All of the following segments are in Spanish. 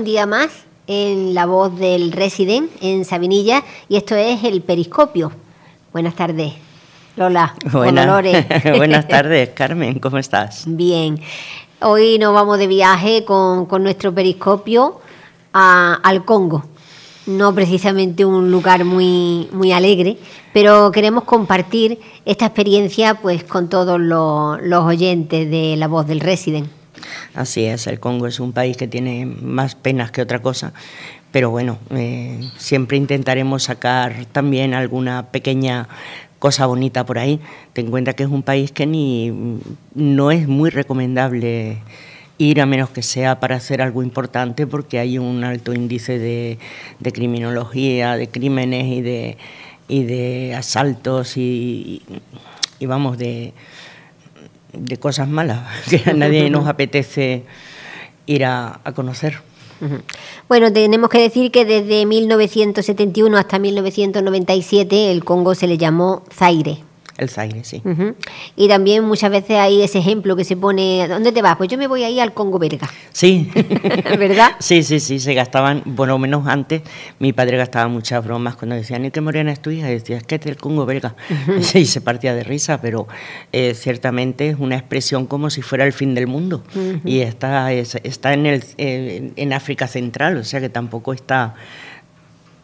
Un día más en la voz del Resident en Sabinilla y esto es el Periscopio. Buenas tardes, Lola. Buenas tardes, Carmen, ¿cómo estás? Bien. Hoy nos vamos de viaje con, nuestro Periscopio al Congo. No precisamente un lugar muy, muy alegre, pero queremos compartir esta experiencia pues con todos los, los oyentes de la voz del Resident. Así es, el Congo es un país que tiene más penas que otra cosa, pero bueno, eh, siempre intentaremos sacar también alguna pequeña cosa bonita por ahí. Ten en cuenta que es un país que ni no es muy recomendable ir a menos que sea para hacer algo importante porque hay un alto índice de, criminología, de crímenes y de, y de asaltos y vamos, de, de cosas malas que a nadie nos apetece ir a, conocer. Bueno, tenemos que decir que desde 1971 hasta 1997 el Congo se le llamó Zaire. El Zaire, sí. Y también muchas veces hay ese ejemplo que se pone, ¿dónde te vas? Pues yo me voy ahí al Congo belga. Sí. ¿Verdad? Sí, sí, sí, se gastaban, bueno, menos antes, mi padre gastaba muchas bromas cuando decían, ¿y qué morena es tu hija? Y decía, es que es del Congo belga. Y se partía de risa, pero eh, ciertamente es una expresión como si fuera el fin del mundo. Y está, está en, el, eh, en África Central, o sea que tampoco está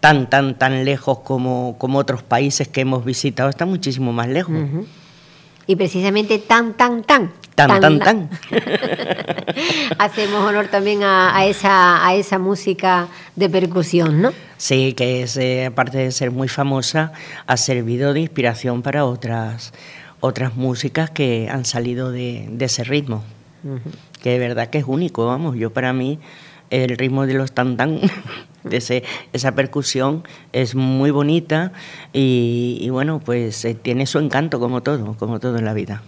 tan, tan, tan lejos como, como otros países que hemos visitado, está muchísimo más lejos. Y precisamente tan, tan, tan. Tan, tan, tan. Hacemos honor también a, esa, a esa música de percusión, ¿no? Sí, que es, eh, aparte de ser muy famosa, ha servido de inspiración para otras, otras músicas que han salido de, ese ritmo. Que de verdad que es único, vamos, yo para mí el ritmo de los tan tan ese, esa percusión es muy bonita y, bueno, pues eh, tiene su encanto como todo, como todo en la vida.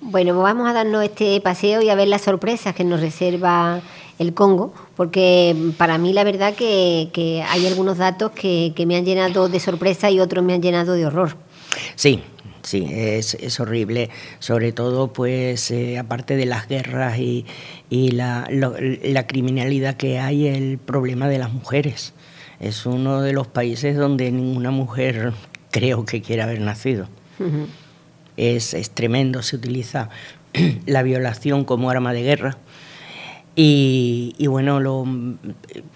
Bueno, pues vamos a darnos este paseo y a ver las sorpresas que nos reserva el Congo, porque para mí la verdad que, hay algunos datos que, que me han llenado de sorpresa y otros me han llenado de horror. Sí, sí, es, es, horrible, sobre todo pues eh, aparte de las guerras y, y la, la, criminalidad que hay, el problema de las mujeres. Es uno de los países donde ninguna mujer creo que quiera haber nacido. es, es tremendo, se utiliza la violación como arma de guerra y, bueno, lo,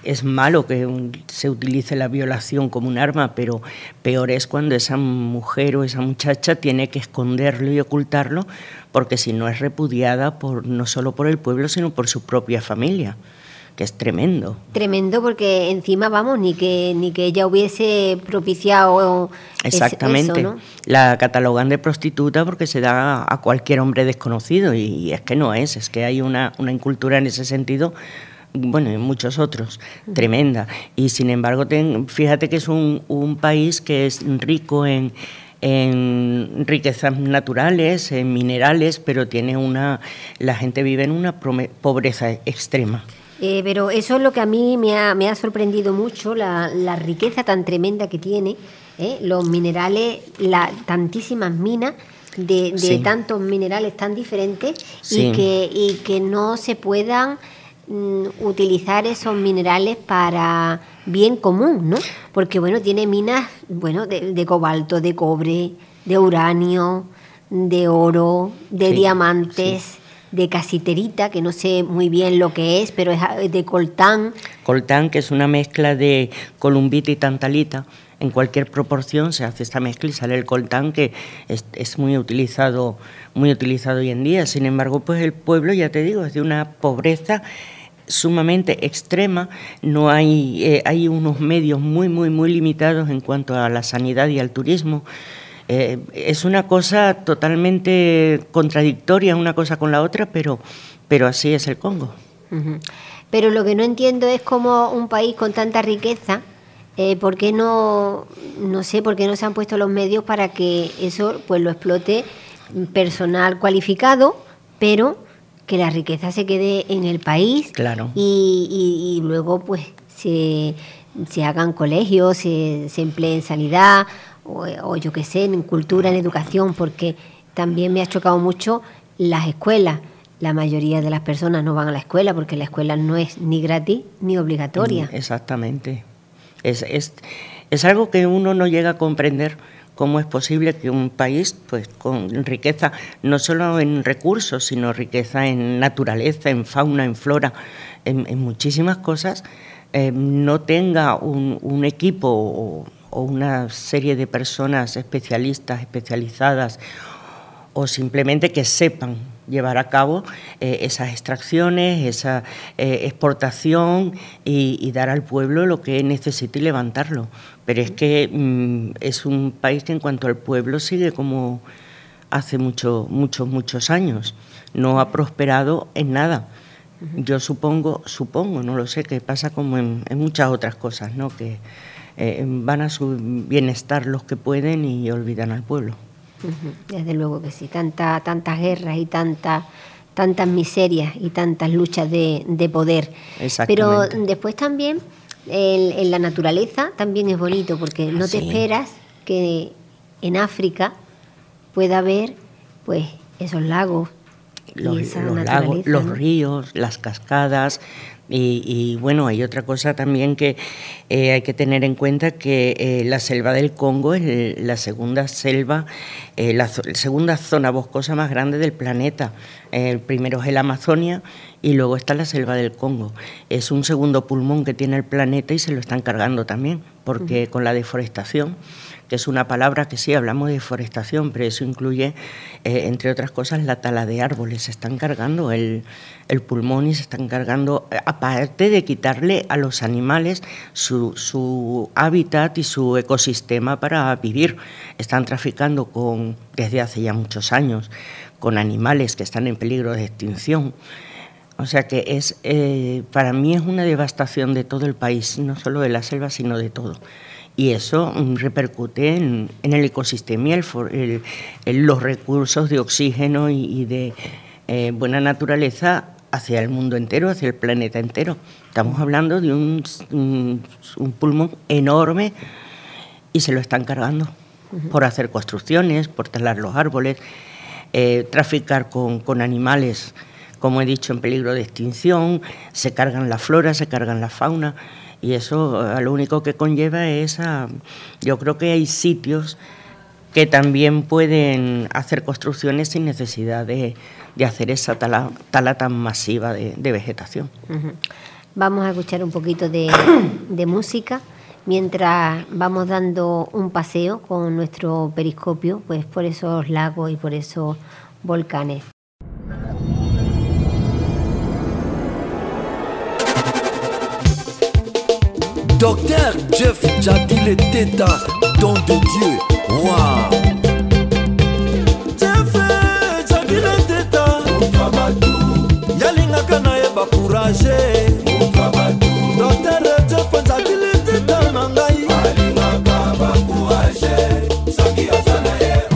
es malo que se utilice la violación como un arma, pero peor es cuando esa mujer o esa muchacha tiene que esconderlo y ocultarlo, porque si no es repudiada por, no solo por el pueblo, sino por su propia familia que es tremendo. Tremendo porque encima, vamos, ni que, ni que ella hubiese propiciado Exactamente. Eso, ¿no? La catalogan de prostituta porque se da a cualquier hombre desconocido y es que no es, es que hay una, una incultura en ese sentido bueno, y muchos otros, tremenda. Y sin embargo, fíjate que es un, un país que es rico en, en riquezas naturales, en minerales, pero tiene una, la gente vive en una pobreza extrema. Eh, pero eso es lo que a mí me ha, sorprendido mucho, la, riqueza tan tremenda que tiene, ¿eh? los minerales, la, tantísimas minas de, tantos minerales tan diferentes y, que, y que no se puedan mm, utilizar esos minerales para bien común, ¿no? Porque, bueno, tiene minas, bueno, de, cobalto, de cobre, de uranio, de oro, de diamantes de casiterita, que no sé muy bien lo que es, pero es de coltán. Coltán, que es una mezcla de columbita y tantalita. En cualquier proporción se hace esta mezcla y sale el coltán, que es, muy utilizado, muy utilizado hoy en día. Sin embargo, pues el pueblo, ya te digo, es de una pobreza sumamente extrema, no hay, eh, hay unos medios muy, muy, muy limitados en cuanto a la sanidad y al turismo. Eh, es una cosa totalmente contradictoria una cosa con la otra, pero, pero así es el Congo. Pero lo que no entiendo es cómo un país con tanta riqueza, eh, ¿por qué no, no sé, por qué no se han puesto los medios para que eso pues lo explote personal cualificado, pero que la riqueza se quede en el país claro. y, luego pues se, se hagan colegios, se, se emplee en sanidad o, yo qué sé, en cultura, en educación, porque también me ha chocado mucho las escuelas. la mayoría de las personas no van a la escuela porque la escuela no es ni gratis ni obligatoria. Mm, exactamente. Es, es, es algo que uno no llega a comprender cómo es posible que un país pues con riqueza no solo en recursos sino riqueza en naturaleza en fauna en flora en, muchísimas cosas eh, no tenga un, equipo o, una serie de personas especialistas especializadas o simplemente que sepan llevar a cabo eh, esas extracciones, esa eh, exportación y, dar al pueblo lo que necesite y levantarlo. Pero es que mm, es un país que en cuanto al pueblo sigue como hace muchos, muchos, muchos años. No ha prosperado en nada. Yo supongo, supongo, no lo sé, que pasa como en, muchas otras cosas, ¿no? que eh, van a su bienestar los que pueden y olvidan al pueblo. Desde luego que sí, Tanta, tantas guerras y tanta, tantas miserias y tantas luchas de, poder. Pero después también en, la naturaleza también es bonito porque no te esperas que en África pueda haber pues esos lagos, los, lagos, los ríos, las cascadas, y, bueno, hay otra cosa también que eh, hay que tener en cuenta, que eh, la selva del Congo es la segunda selva, eh, la, segunda zona boscosa más grande del planeta. el primero es el Amazonia y luego está la selva del Congo. Es un segundo pulmón que tiene el planeta y se lo están cargando también, porque con la deforestación que es una palabra que sí hablamos de deforestación, pero eso incluye, eh, entre otras cosas, la tala de árboles. Se están cargando el, pulmón y se están cargando, eh, aparte de quitarle a los animales su, su, hábitat y su ecosistema para vivir. Están traficando con, desde hace ya muchos años con animales que están en peligro de extinción. O sea que es, eh, para mí es una devastación de todo el país, no solo de la selva, sino de todo y eso mm, repercute en, el ecosistema y el, los recursos de oxígeno y, de eh, buena naturaleza hacia el mundo entero, hacia el planeta entero. Estamos hablando de un, un, pulmón enorme y se lo están cargando por hacer construcciones, por talar los árboles, eh, traficar con, con animales, como he dicho, en peligro de extinción, se cargan la flora, se cargan la fauna. Y eso eh, lo único que conlleva es a, yo creo que hay sitios que también pueden hacer construcciones sin necesidad de, hacer esa tala, tan masiva de, vegetación. Vamos a escuchar un poquito de, de, música mientras vamos dando un paseo con nuestro periscopio pues por esos lagos y por esos volcanes. Docteur Jeff Jadi les tétas, don de Dieu. Waouh. Jeff Jadi les tétas, yalingaka na ye bakourage. Docteur Jeff Jadi les tétas na ngai. alingaka bakourage. soki aza na ye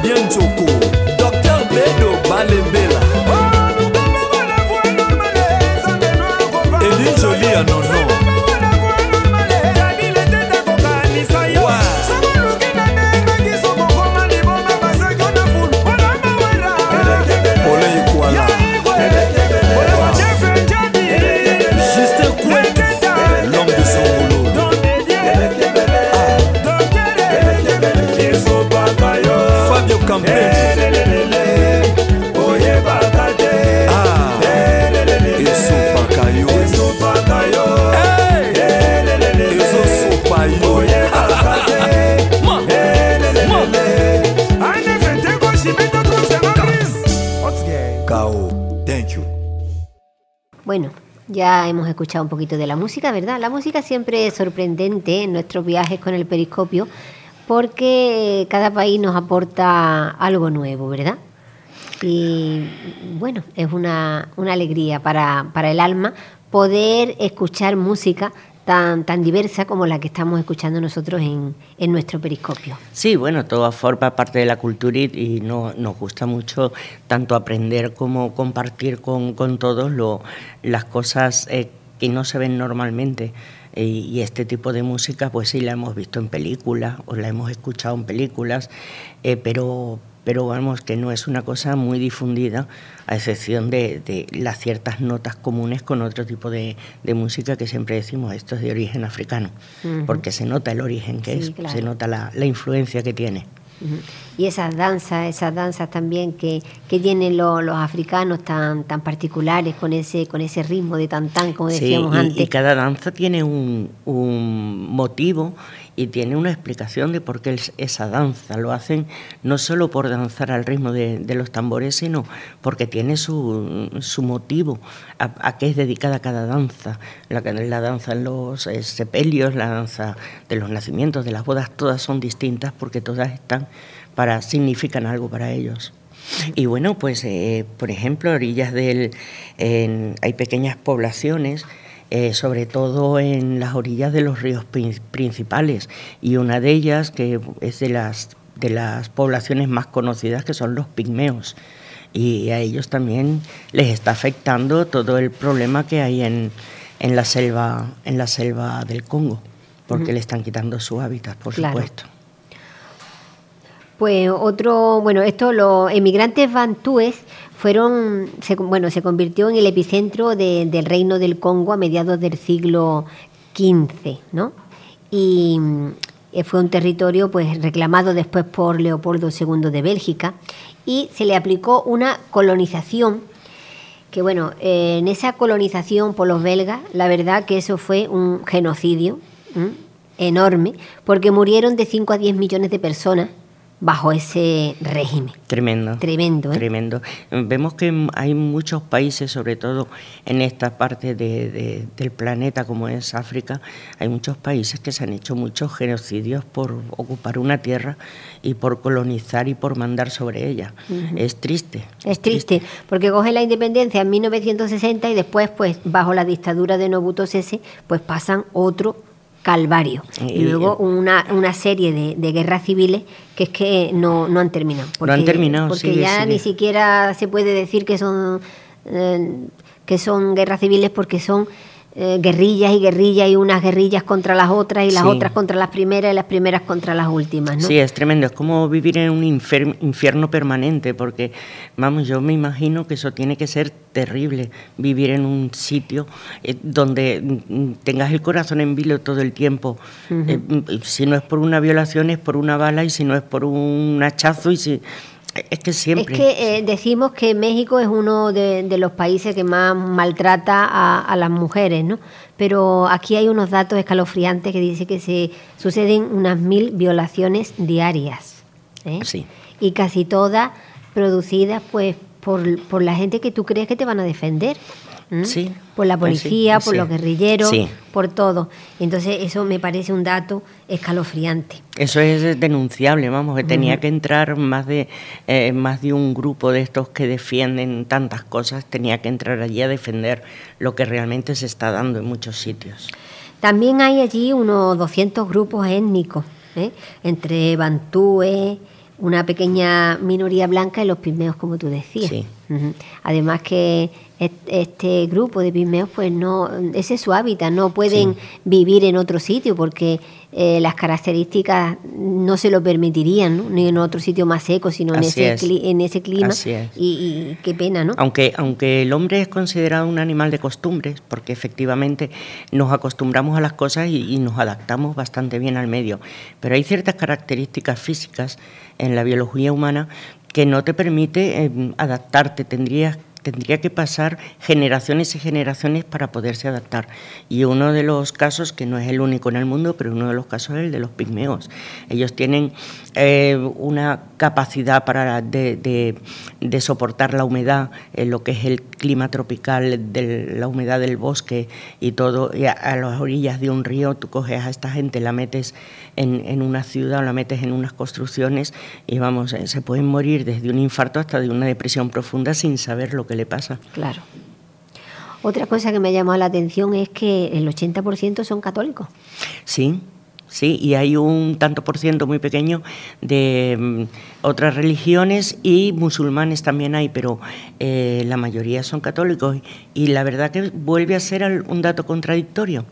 fabien njoko dr bedo balembela. Eli joli ya nono ah. Bueno, ya hemos escuchado un poquito de la música, ¿verdad? La música siempre es sorprendente en nuestros viajes con el periscopio porque cada país nos aporta algo nuevo, ¿verdad? Y bueno, es una, una alegría para, para el alma poder escuchar música tan, tan diversa como la que estamos escuchando nosotros en, en nuestro periscopio. Sí, bueno, todo forma parte de la cultura y, y no, nos gusta mucho tanto aprender como compartir con, con todos lo- las cosas eh, que no se ven normalmente. Eh, y este tipo de música, pues sí, la hemos visto en películas o la hemos escuchado en películas, eh, pero, pero vamos, que no es una cosa muy difundida, a excepción de, de las ciertas notas comunes con otro tipo de, de música que siempre decimos, esto es de origen africano, porque se nota el origen que Sí, es, claro. se nota la, la influencia que tiene. Y esas danzas, esas danzas también que, que tienen lo- los africanos tan, tan particulares con ese, con ese ritmo de tantán, como Sí, decíamos y, antes. y cada danza tiene un, un motivo y tiene una explicación de por qué es- esa danza. Lo hacen no solo por danzar al ritmo de, los tambores, sino porque tiene su, su motivo a, a qué es dedicada cada danza. La, la danza en los eh, sepelios, la danza de los nacimientos, de las bodas, todas son distintas porque todas están para significan algo para ellos. Y bueno, pues eh, por ejemplo, a orillas del en- hay pequeñas poblaciones, eh, sobre todo en las orillas de los ríos prin- principales, y una de ellas que es de las de las poblaciones más conocidas que son los pigmeos. Y a ellos también les está afectando todo el problema que hay en, en la selva en la selva del Congo, porque le están quitando su hábitat, por Claro. supuesto. Pues otro, bueno, esto, los emigrantes bantúes fueron, se, bueno, se convirtió en el epicentro de- del reino del Congo a mediados del siglo XV, ¿no? Y eh, fue un territorio pues reclamado después por Leopoldo II de Bélgica y se le aplicó una colonización que bueno, eh, en esa colonización por los belgas, la verdad que eso fue un genocidio enorme, porque murieron de 5 a 10 millones de personas bajo ese régimen. Tremendo. Tremendo, ¿eh? Tremendo. Vemos que hay muchos países, sobre todo en esta parte de- de- del planeta como es África, hay muchos países que se han hecho muchos genocidios por ocupar una tierra y por colonizar y por mandar sobre ella. Es triste. Es triste, porque coge la independencia en 1960 y después, pues, bajo la dictadura de Mobutu Sese, pues pasan otro calvario. Y luego una, una serie de, de guerras civiles que es que no, no han terminado. No han terminado, Porque sigue, ya sigue. ni siquiera se puede decir que son, eh, que son guerras civiles porque son eh, guerrillas y guerrillas y unas guerrillas contra las otras y las Sí. otras contra las primeras y las primeras contra las últimas, ¿no? Sí, es tremendo. Es como vivir en un infierno permanente, porque, vamos, yo me imagino que eso tiene que ser terrible, vivir en un sitio eh, donde mm, tengas el corazón en vilo todo el tiempo. Eh, mm, si no es por una violación, es por una bala, y si no es por un hachazo, y si. Es que siempre. Es que eh, decimos que México es uno de, de los países que más maltrata a, a las mujeres, ¿no? Pero aquí hay unos datos escalofriantes que dice que se suceden unas mil violaciones diarias. ¿eh? Sí. Y casi todas producidas, pues, por, por la gente que tú crees que te van a defender. Sí, Por la sí, policía, por los guerrilleros, Sí. por todo. Entonces, eso me parece un dato escalofriante. Eso es denunciable, vamos, que tenía que entrar más de eh, más de un grupo de estos que defienden tantas cosas, tenía que entrar allí a defender lo que realmente se está dando en muchos sitios. También hay allí unos 200 grupos étnicos, ¿eh? entre bantúes, una pequeña minoría blanca y los pigmeos, como tú decías. Sí. Además que est- este grupo de pigmeos, pues no, ese es su hábitat, no pueden vivir en otro sitio porque eh, las características no se lo permitirían, ¿no? ni en otro sitio más seco, sino en ese, es. cli- en ese clima. Así es. Y, y qué pena, ¿no? Aunque, aunque el hombre es considerado un animal de costumbres, porque efectivamente nos acostumbramos a las cosas y, y nos adaptamos bastante bien al medio, pero hay ciertas características físicas en la biología humana que no te permite eh, adaptarte, tendrías tendría que pasar generaciones y generaciones para poderse adaptar. Y uno de los casos, que no es el único en el mundo, pero uno de los casos es el de los pigmeos. Ellos tienen eh, una capacidad para de, soportar la humedad, en lo que es el clima tropical, de la humedad del bosque y todo, y a, a las orillas de un río, tú coges a esta gente, la metes en, en una ciudad o la metes en unas construcciones y vamos, eh, se pueden morir desde un infarto hasta de una depresión profunda sin saber lo que le pasa. Claro. Otra cosa que me ha llamado la atención es que el 80% son católicos. Sí, sí, y hay un tanto por ciento muy pequeño de mm, otras religiones y musulmanes también hay, pero eh, la mayoría son católicos. Y la verdad que vuelve a ser un dato contradictorio.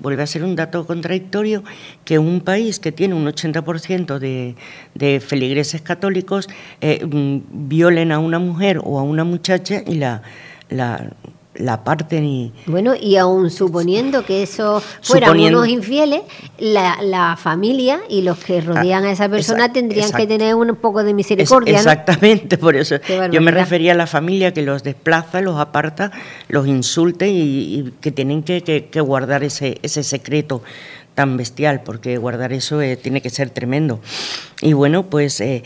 Vuelve a ser un dato contradictorio que un país que tiene un 80% de, feligreses católicos eh, mm, violen a una mujer o a una muchacha y la, la parten y, Bueno, y aún suponiendo que eso fueran Suponiendo- unos infieles, la, la familia y los que rodean a esa persona exact- tendrían que tener un poco de Es- misericordia, ¿no? Exactamente, por eso. Yo me refería a la familia que los desplaza, los aparta, los insulta y, y que tienen que, que- que guardar ese, ese secreto tan bestial, porque guardar eso eh, tiene que ser tremendo. Y bueno, pues eh,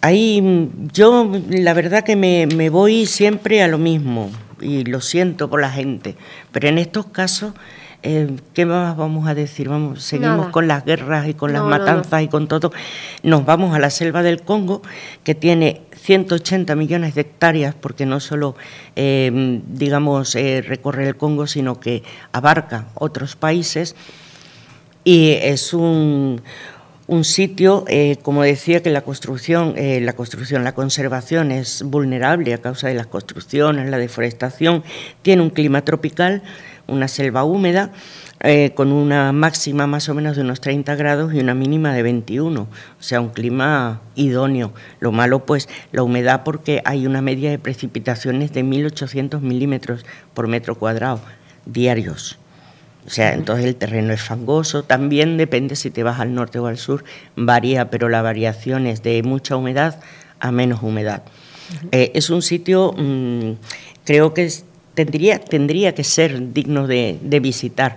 ahí yo la verdad que me, me voy siempre a lo mismo y lo siento por la gente, pero en estos casos... eh, ¿Qué más vamos a decir? Vamos, seguimos Nada. con las guerras y con las No, no, no. matanzas y con todo. Nos vamos a la selva del Congo, que tiene 180 millones de hectáreas, porque no solo, eh, digamos, eh, recorre el Congo, sino que abarca otros países. Y es un, un sitio, eh, como decía, que la construcción, eh, la construcción, la conservación es vulnerable a causa de las construcciones, la deforestación. Tiene un clima tropical, una selva húmeda, eh, con una máxima más o menos de unos 30 grados y una mínima de 21, o sea, un clima idóneo. Lo malo, pues, la humedad, porque hay una media de precipitaciones de 1.800 milímetros por metro cuadrado diarios. O sea, entonces el terreno es fangoso, también depende si te vas al norte o al sur, varía, pero la variación es de mucha humedad a menos humedad. Eh, es un sitio, mm, creo que es- tendría, tendría que ser digno de, de visitar,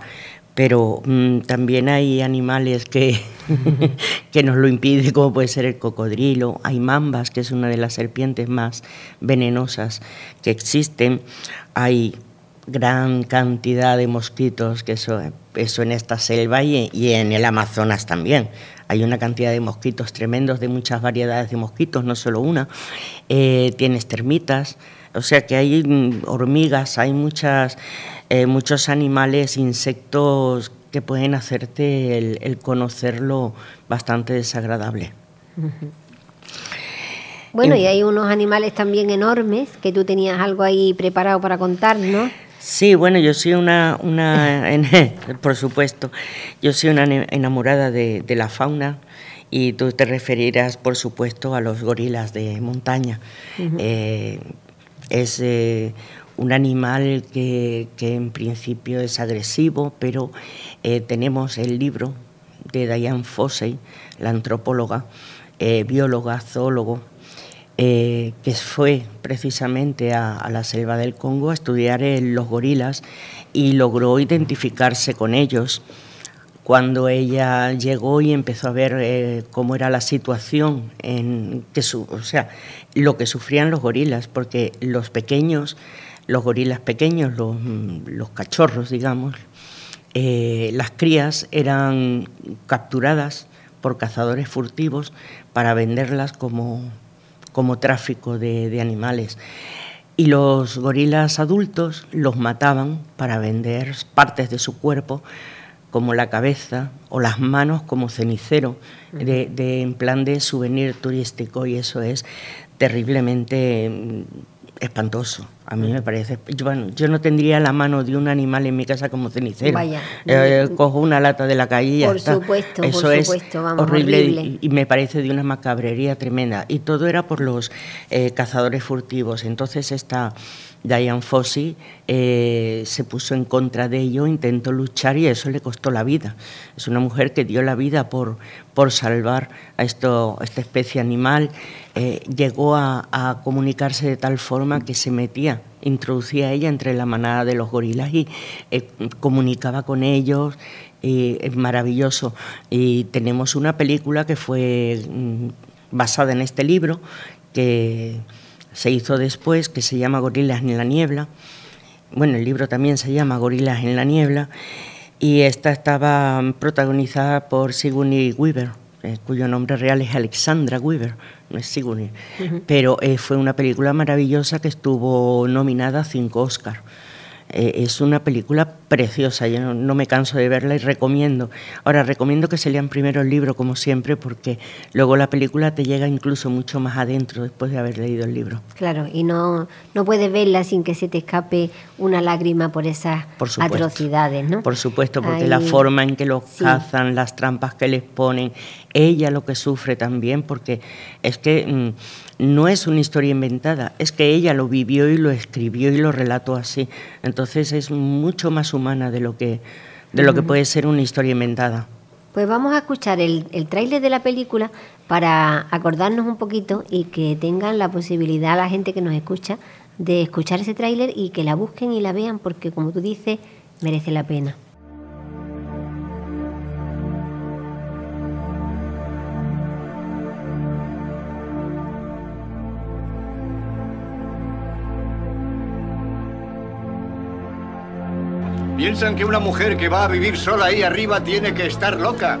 pero mm, también hay animales que, que nos lo impiden, como puede ser el cocodrilo, hay mambas, que es una de las serpientes más venenosas que existen, hay gran cantidad de mosquitos, que eso, eso en esta selva y, y en el Amazonas también. Hay una cantidad de mosquitos tremendos, de muchas variedades de mosquitos, no solo una. Eh, tienes termitas, o sea que hay mm, hormigas, hay muchas, eh, muchos animales, insectos que pueden hacerte el, el conocerlo bastante desagradable. Bueno, Y- y hay unos animales también enormes que tú tenías algo ahí preparado para contarnos. Sí, bueno, yo soy una, una por supuesto, yo soy una enamorada de, la fauna y tú te referirás, por supuesto, a los gorilas de montaña. Eh, es eh, un animal que, en principio es agresivo, pero eh, tenemos el libro de Diane Fossey, la antropóloga, bióloga, zoólogo, eh, que fue precisamente a, la selva del Congo a estudiar los gorilas y logró identificarse con ellos. Cuando ella llegó y empezó a ver eh, cómo era la situación, en que o sea, lo que sufrían los gorilas, porque los pequeños, los gorilas pequeños, los, cachorros, digamos, eh, las crías eran capturadas por cazadores furtivos para venderlas como, como tráfico de, animales. Y los gorilas adultos los mataban para vender partes de su cuerpo, como la cabeza o las manos como cenicero, de, en plan de souvenir turístico, y eso es terriblemente mm, espantoso. A mí me parece. Yo, bueno, yo no tendría la mano de un animal en mi casa como cenicero. Vaya. Eh, cojo una lata de la calle y ya por está. Supuesto, Eso por supuesto, es vamos, horrible, Y, me parece de una macabrería tremenda. Y todo era por los eh, cazadores furtivos. Entonces esta Diane Fossey eh, se puso en contra de ello, intentó luchar y eso le costó la vida. Es una mujer que dio la vida por, por salvar a, esto, esta especie animal. Eh, llegó a, comunicarse de tal forma que se metía, introducía ella entre la manada de los gorilas y eh, comunicaba con ellos. es maravilloso. Y tenemos una película que fue mm, basada en este libro que se hizo después, que se llama Gorilas en la Niebla. Bueno, el libro también se llama Gorilas en la Niebla. Y esta estaba protagonizada por Sigourney Weaver, eh, cuyo nombre real es Alexandra Weaver, no es Sigourney. Pero eh, fue una película maravillosa que estuvo nominada a cinco Oscars. Eh, es una película preciosa, yo no, me canso de verla y recomiendo. Ahora, recomiendo que se lean primero el libro, como siempre, porque luego la película te llega incluso mucho más adentro después de haber leído el libro. Claro, y no, no puedes verla sin que se te escape una lágrima por esas atrocidades, ¿no? Por supuesto, porque la forma en que los cazan, las trampas que les ponen, ella lo que sufre también, porque es que... Mm, no es una historia inventada, es que ella lo vivió y lo escribió y lo relató así. Entonces es mucho más humana de lo que, de lo que puede ser una historia inventada. Pues vamos a escuchar el, el tráiler de la película para acordarnos un poquito y que tengan la posibilidad la gente que nos escucha de escuchar ese tráiler y que la busquen y la vean porque como tú dices merece la pena. Piensan que una mujer que va a vivir sola ahí arriba tiene que estar loca.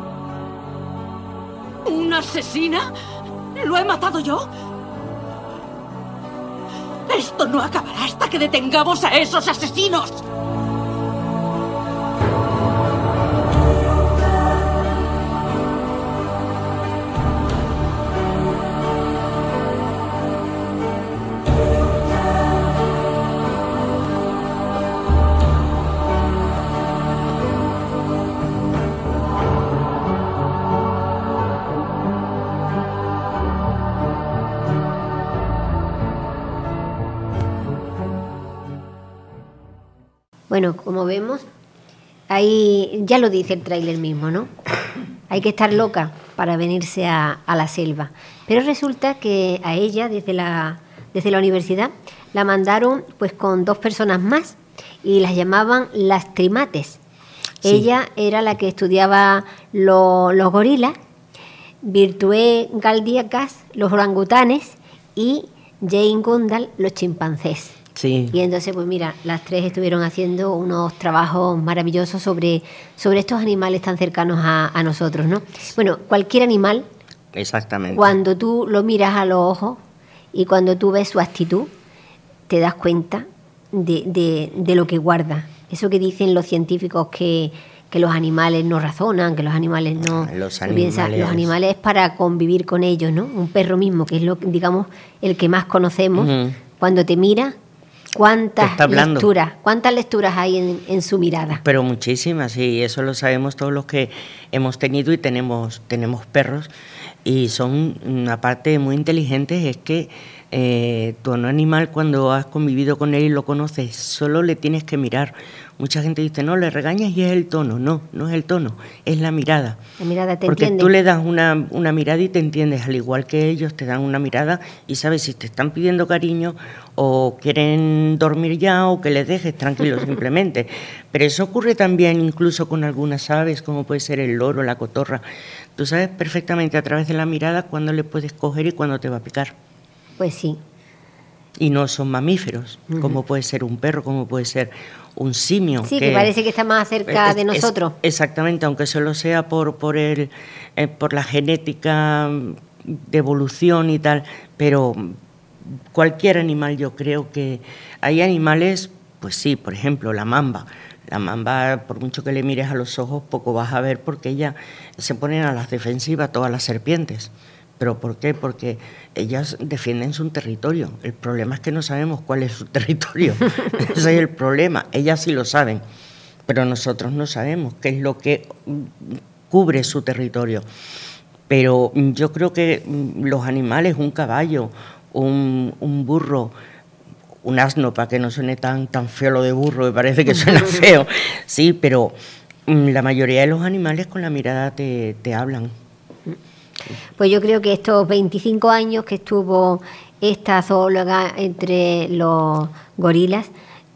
¿Una asesina? ¿Lo he matado yo? Esto no acabará hasta que detengamos a esos asesinos. Bueno, como vemos, ahí ya lo dice el tráiler mismo, ¿no? Hay que estar loca para venirse a, a la selva. Pero resulta que a ella, desde la, desde la universidad, la mandaron pues con dos personas más y las llamaban las trimates. Sí. Ella era la que estudiaba lo- los gorilas, Virtue Galdíacas, los orangutanes y Jane Gundal, los chimpancés. Sí. Y entonces, pues mira, las tres estuvieron haciendo unos trabajos maravillosos sobre, sobre estos animales tan cercanos a, a nosotros, ¿no? Bueno, cualquier animal, Exactamente. cuando tú lo miras a los ojos y cuando tú ves su actitud, te das cuenta de, de- de lo que guarda. Eso que dicen los científicos que, que los animales no razonan, que los animales no, Los no piensan. animales- Los animales es para convivir con ellos, ¿no? Un perro mismo, que es lo, digamos, el que más conocemos, cuando te mira, cuántas lecturas, cuántas lecturas hay en, en su mirada. Pero muchísimas, y eso lo sabemos todos los que hemos tenido y tenemos, tenemos perros, y son, mm, aparte, muy inteligentes, es que eh, tu animal cuando has convivido con él y lo conoces, solo le tienes que mirar. Mucha gente dice, no, le regañas y es el tono. No, no es el tono, es la mirada. La mirada te Porque entiende. tú le das una, una mirada y te entiendes, al igual que ellos te dan una mirada y sabes si te están pidiendo cariño o quieren dormir ya o que les dejes tranquilo simplemente. Pero eso ocurre también incluso con algunas aves, como puede ser el loro, la cotorra. Tú sabes perfectamente a través de la mirada cuándo le puedes coger y cuándo te va a picar. Pues sí. Y no son mamíferos, como puede ser un perro, como puede ser un simio. Sí, que, parece que está más cerca es- de es- nosotros. exactamente, aunque solo sea por, por, el, eh, por la genética mm, de evolución y tal, pero cualquier animal yo creo que hay animales, pues sí, por ejemplo, la mamba. La mamba, por mucho que le mires a los ojos, poco vas a ver porque ella se ponen a las defensivas todas las serpientes. ¿Pero por qué? Porque ellas defienden su territorio. El problema es que no sabemos cuál es su territorio. Ese es el problema. Ellas sí lo saben, pero nosotros no sabemos qué es lo que mm, cubre su territorio. Pero mm, yo creo que mm, los animales, un caballo, un, un burro, un asno, para que no suene tan, tan feo lo de burro, me parece que suena feo, sí, pero mm, la mayoría de los animales con la mirada te, te hablan. Pues yo creo que estos 25 años que estuvo esta zoóloga entre los gorilas,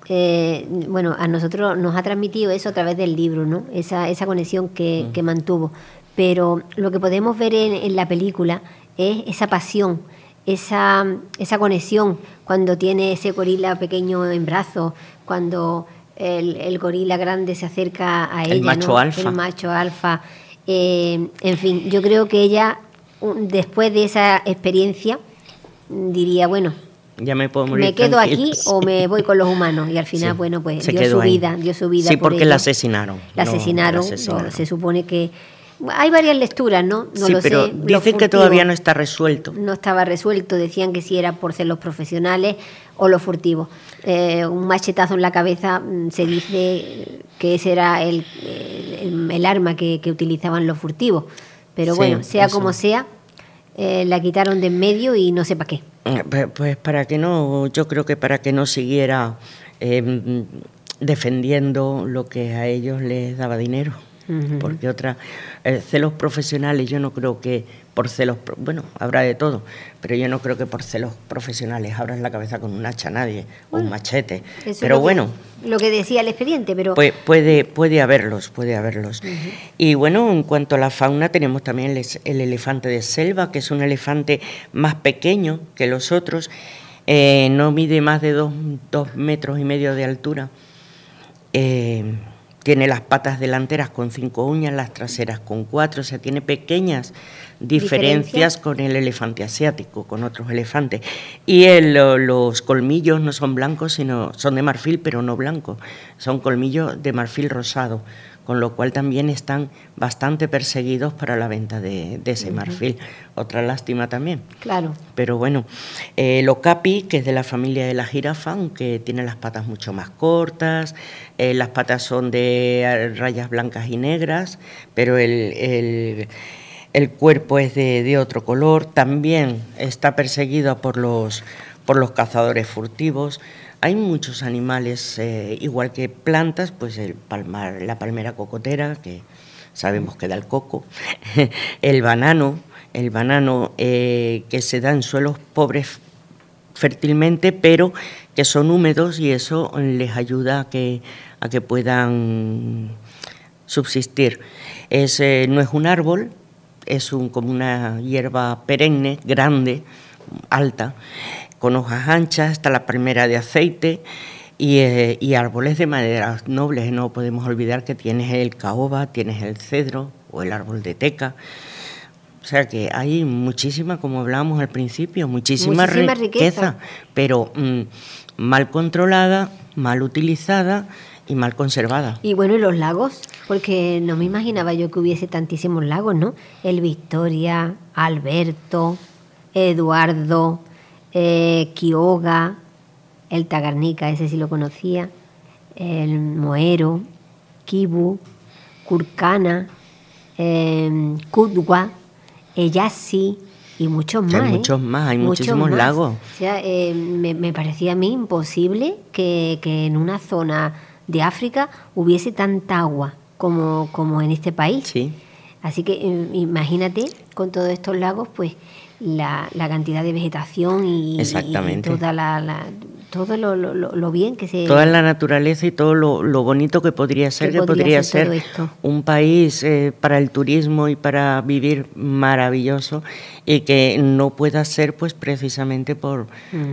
eh, bueno, a nosotros nos ha transmitido eso a través del libro, ¿no? Esa, esa conexión que, que mantuvo. Pero lo que podemos ver en, en la película es esa pasión, esa, esa conexión cuando tiene ese gorila pequeño en brazos, cuando el, el gorila grande se acerca a El ella, macho ¿no? alfa. El macho alfa. Eh, en fin, yo creo que ella, después de esa experiencia, diría, bueno, Ya me puedo morir me quedo aquí o me voy con los humanos. Y al final, Sí, bueno, pues se dio su ahí. vida, dio su vida. Sí, por porque la asesinaron. La No, asesinaron, la asesinaron. no, se supone que... Hay varias lecturas, ¿no? No sí, lo pero sé. dicen que todavía no está resuelto. no estaba resuelto, decían que si era por ser los profesionales o los furtivos. Eh, un machetazo en la cabeza mm, se dice que ese era el, el- el arma que, que utilizaban los furtivos. Pero Sí, bueno, sea eso. como sea, eh, la quitaron de en medio y no sé para qué. Eh, Pues, pues para que no, yo creo que para que no siguiera eh, defendiendo lo que a ellos les daba dinero. Porque otra, eh, celos profesionales, yo no creo que por celos, bueno, habrá de todo, pero yo no creo que por celos profesionales abras la cabeza con un hacha a nadie o un machete. Pero lo que- bueno, lo que decía el expediente, pero Pu- puede, puede haberlos, puede haberlos. Y bueno, en cuanto a la fauna, tenemos también el elefante de selva, que es un elefante más pequeño que los otros, eh, no mide más de dos, dos metros y medio de altura. Eh, tiene las patas delanteras con cinco uñas, las traseras con cuatro, o sea, tiene pequeñas diferencias con el elefante asiático, con otros elefantes. Y el- lo- los colmillos no son blancos, sino son de marfil, pero no blancos. Son colmillos de marfil rosado, con lo cual también están bastante perseguidos para la venta de, de ese marfil. Otra lástima también. claro. Pero bueno, eh, el okapi, que es de la familia de la jirafa, aunque tiene las patas mucho más cortas, eh, las patas son de rayas blancas y negras, pero el, el- el cuerpo es de, de otro color, también está perseguido por los, por los cazadores furtivos. Hay muchos animales, eh, igual que plantas, pues el palmar, la palmera cocotera, que sabemos que da el coco, el banano, el banano eh, que se da en suelos pobres fértilmente, pero que son húmedos y eso les ayuda a que, a que puedan subsistir. Es, eh, no es un árbol, es un, como una hierba perenne, grande, alta, con hojas anchas, está la primera de aceite y, eh, y, árboles de madera nobles. No podemos olvidar que tienes el caoba, tienes el cedro o el árbol de teca. O sea que hay muchísima, como hablábamos al principio, muchísima, Muchísima riqueza, riqueza. pero mm, mal controlada, mal utilizada y mal conservada. Y bueno, y los lagos, porque no me imaginaba yo que hubiese tantísimos lagos, ¿no? El Victoria, Alberto, Eduardo, eh, Quioga, el Tagarnica, ese sí lo conocía, el Moero, Kibu, Curcana, eh, Cudwa, Eyasi y muchos más. Hay ¿eh? muchos más, hay Muchos muchísimos más. lagos. O sea, eh, me, me parecía a mí imposible que, que en una zona de África hubiese tanta agua como, como en este país. Sí. Así que eh, imagínate con todos estos lagos, pues la, la cantidad de vegetación y, y toda la, la- todo lo, lo- lo- lo bien que se... Toda la naturaleza y todo lo, lo bonito que podría ser, Que que podría ser un país eh, para el turismo y para vivir maravilloso y que no pueda ser pues precisamente por,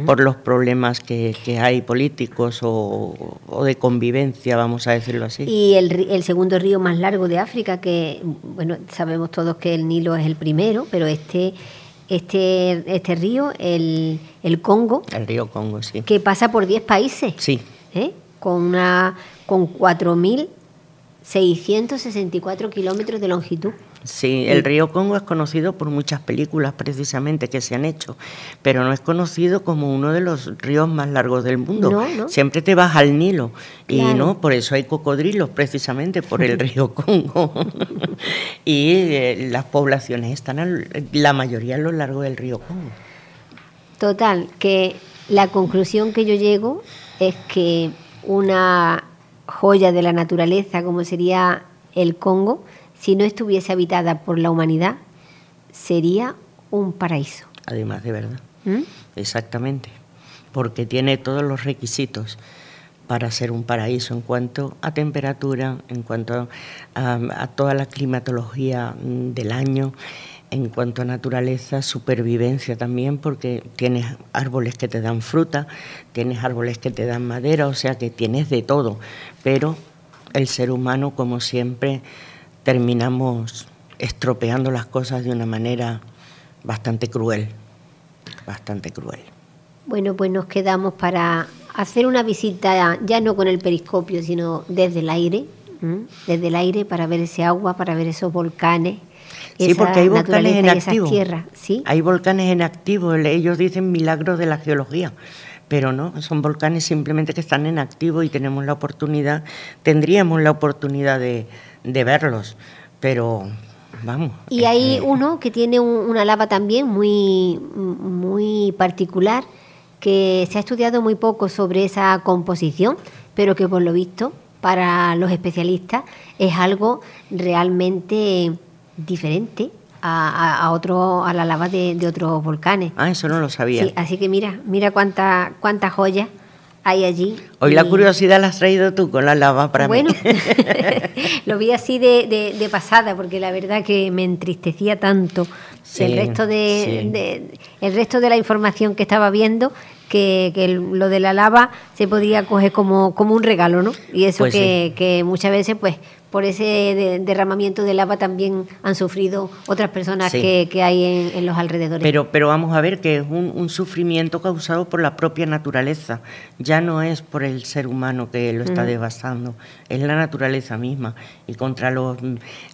por los problemas que, que hay políticos o, o de convivencia, vamos a decirlo así. Y el, el segundo río más largo de África, que bueno, sabemos todos que el Nilo es el primero, pero este, este, este río, el, el Congo, El río Congo, sí. que pasa por 10 países, Sí, ¿eh? con, una, con 4.664 kilómetros de longitud. Sí, el río Congo es conocido por muchas películas precisamente que se han hecho, pero no es conocido como uno de los ríos más largos del mundo. No, no. Siempre te vas al Nilo y no, por eso hay cocodrilos precisamente por el río Congo. y eh, las poblaciones están al- la mayoría a lo largo del río Congo. Total, que la conclusión que yo llego es que una joya de la naturaleza como sería el Congo, si no estuviese habitada por la humanidad, sería un paraíso. Además de verdad. ¿Mm? Exactamente, porque tiene todos los requisitos para ser un paraíso en cuanto a temperatura, en cuanto a, a toda la climatología mm, del año, en cuanto a naturaleza, supervivencia también, porque tienes árboles que te dan fruta, tienes árboles que te dan madera, o sea que tienes de todo, pero el ser humano, como siempre, terminamos estropeando las cosas de una manera bastante cruel, bastante cruel. Bueno, pues nos quedamos para hacer una visita ya no con el periscopio, sino desde el aire, ¿m? desde el aire para ver ese agua, para ver esos volcanes. Sí, porque hay volcanes en activo. Hay volcanes en activo, el- ellos dicen milagros de la geología, pero no, son volcanes simplemente que están en activo y tenemos la oportunidad, tendríamos la oportunidad de, de verlos, pero vamos. Y hay uno que tiene un- una lava también muy, muy particular, que se ha estudiado muy poco sobre esa composición, pero que por lo visto para los especialistas es algo realmente diferente a, otro, a la lava de, de otros volcanes. Ah, eso no lo sabía. Sí, así que mira, mira cuánta, cuántas joyas hay allí. Hoy la curiosidad la has traído tú con la lava para bueno, mí. lo vi así de, de- de pasada, porque la verdad que me entristecía tanto Sí, el resto de, sí. de- el resto de la información que estaba viendo, que, que lo de la lava se podía coger como, como un regalo, ¿no? Y eso Pues que, que muchas veces, pues, por ese de- derramamiento de lava también han sufrido otras personas Sí. que, que hay en, en los alrededores. Pero, pero vamos a ver que es un, un sufrimiento causado por la propia naturaleza. Ya no es por el ser humano que lo está devastando, es la naturaleza misma. Y contra los,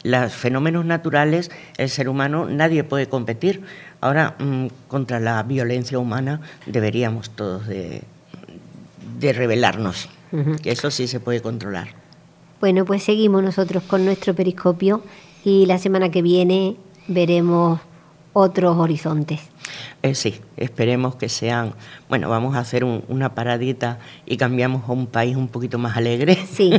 los fenómenos naturales, el ser humano nadie puede competir. Ahora, mm, contra la violencia humana deberíamos todos de, de rebelarnos, que eso sí se puede controlar. Bueno, pues seguimos nosotros con nuestro periscopio y la semana que viene veremos otros horizontes. Eh, sí, esperemos que sean, bueno, vamos a hacer un- una paradita y cambiamos a un país un poquito más alegre. Sí,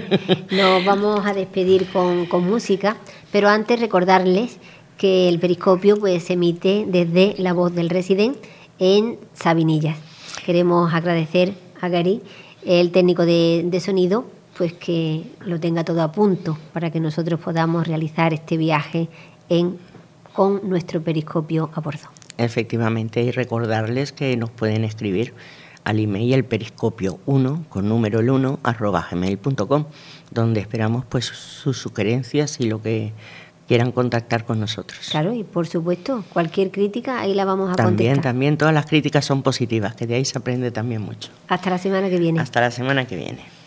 nos vamos a despedir con, con música, pero antes recordarles que el periscopio pues, se emite desde La Voz del Resident en Sabinillas. Queremos agradecer a Gary, el técnico de, de sonido, pues que lo tenga todo a punto para que nosotros podamos realizar este viaje en, con nuestro periscopio a bordo. Efectivamente, y recordarles que nos pueden escribir al email periscopio 1 con número el 1 arroba gmail.com donde esperamos pues sus sugerencias y lo que quieran contactar con nosotros. Claro, y por supuesto, cualquier crítica ahí la vamos a También, contestar. también todas las críticas son positivas, que de ahí se aprende también mucho. Hasta la semana que viene. Hasta la semana que viene.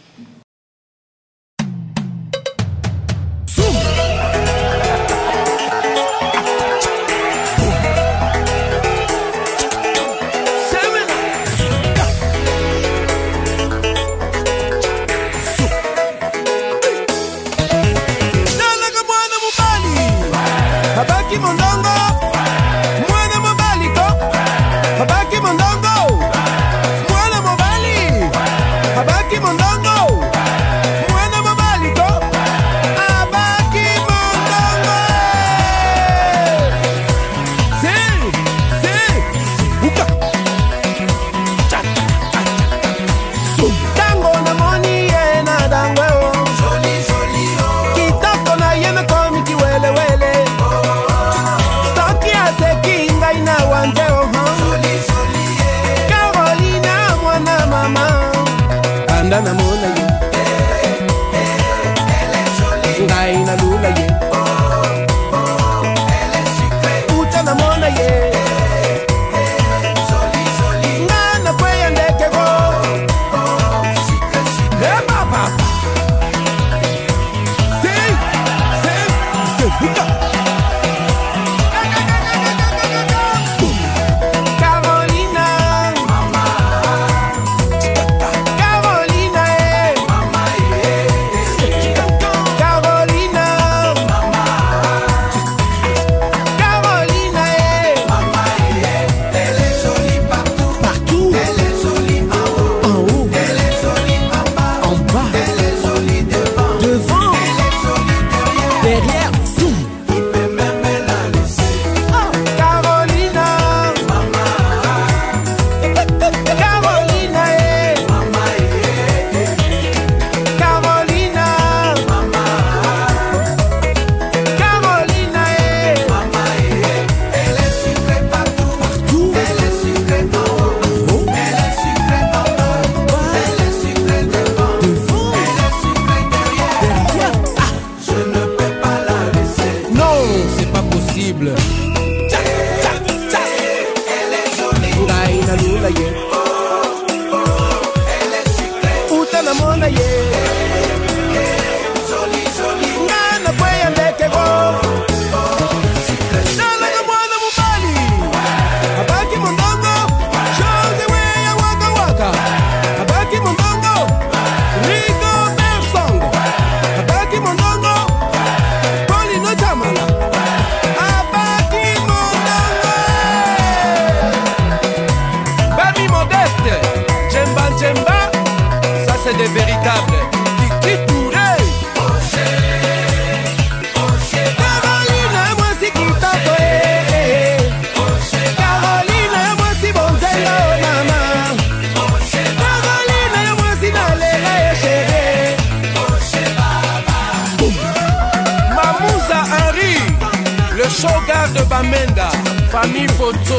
Shogar de Bamenda, famille photo.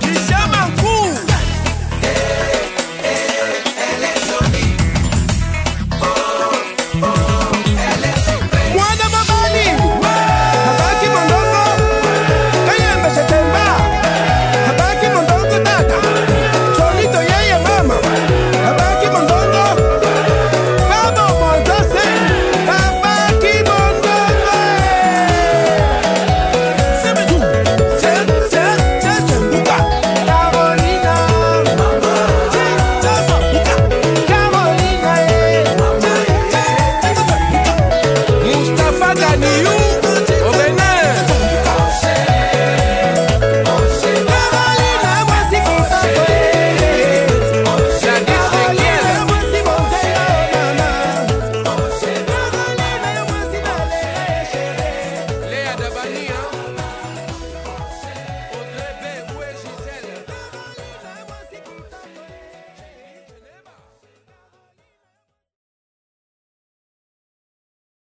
Christian Mancou,